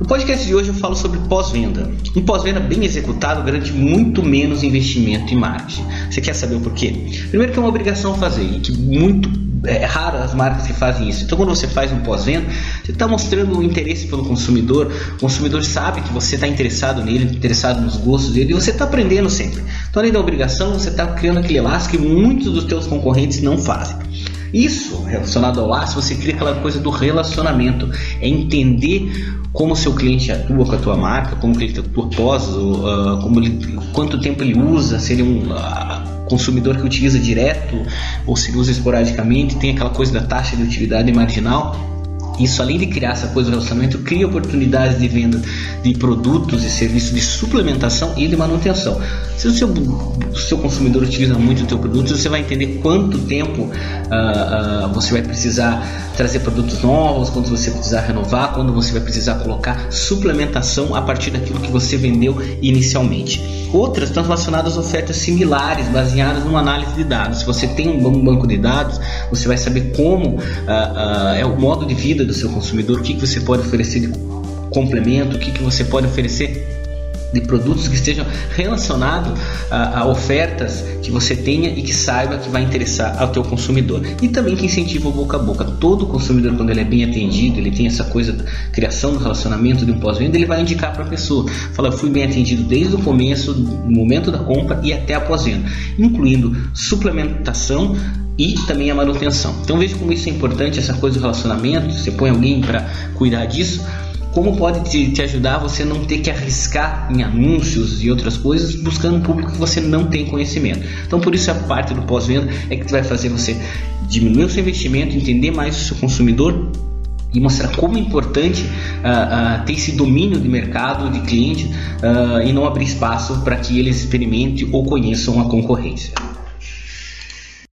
No podcast de hoje eu falo sobre pós-venda. Um pós-venda bem executado garante muito menos investimento em marketing. Você quer saber o porquê? Primeiro que é uma obrigação fazer e que muito é raro as marcas que fazem isso. Então, quando você faz um pós-venda, você está mostrando o interesse pelo consumidor. O consumidor sabe que você está interessado nele, interessado nos gostos dele, e você está aprendendo sempre. Então, além da obrigação, você está criando aquele laço que muitos dos teus concorrentes não fazem. Isso, relacionado ao laço, você cria aquela coisa do relacionamento. É entender como o seu cliente atua com a tua marca, como cliente atua pós, uh, como ele, quanto tempo ele usa, se ele é um uh, consumidor que utiliza direto ou se ele usa esporadicamente, tem aquela coisa da taxa de utilidade marginal. Isso, além de criar essa coisa do relacionamento, cria oportunidades de venda de produtos e serviços de suplementação e de manutenção. Se o seu, o seu consumidor utiliza muito o teu produto, você vai entender quanto tempo uh, uh, você vai precisar trazer produtos novos, quando você precisar renovar, quando você vai precisar colocar suplementação a partir daquilo que você vendeu inicialmente. Outras estão relacionadas a ofertas similares, baseadas numa análise de dados. Se você tem um banco de dados, você vai saber como uh, é o modo de vida do seu consumidor, o que, que você pode oferecer de complemento, o que, que você pode oferecer de produtos que estejam relacionados a, a, ofertas que você tenha e que saiba que vai interessar ao teu consumidor. E também que incentiva o boca a boca. Todo consumidor quando ele é bem atendido ele tem essa coisa da criação do relacionamento de um pós-venda ele vai indicar para a pessoa. Fala eu fui bem atendido desde o começo no momento da compra e até a pós-venda. Incluindo suplementação e também a manutenção. Então veja como isso é importante essa coisa do relacionamento você põe alguém para cuidar disso como pode te, te, ajudar você não ter que arriscar em anúncios e outras coisas buscando um público que você não tem conhecimento. Então por isso a parte do pós-venda é que vai fazer você diminuir o seu investimento, entender mais o seu consumidor e mostrar como é importante uh, uh, ter esse domínio de mercado, de cliente uh, e não abrir espaço para que eles experimentem ou conheçam a concorrência.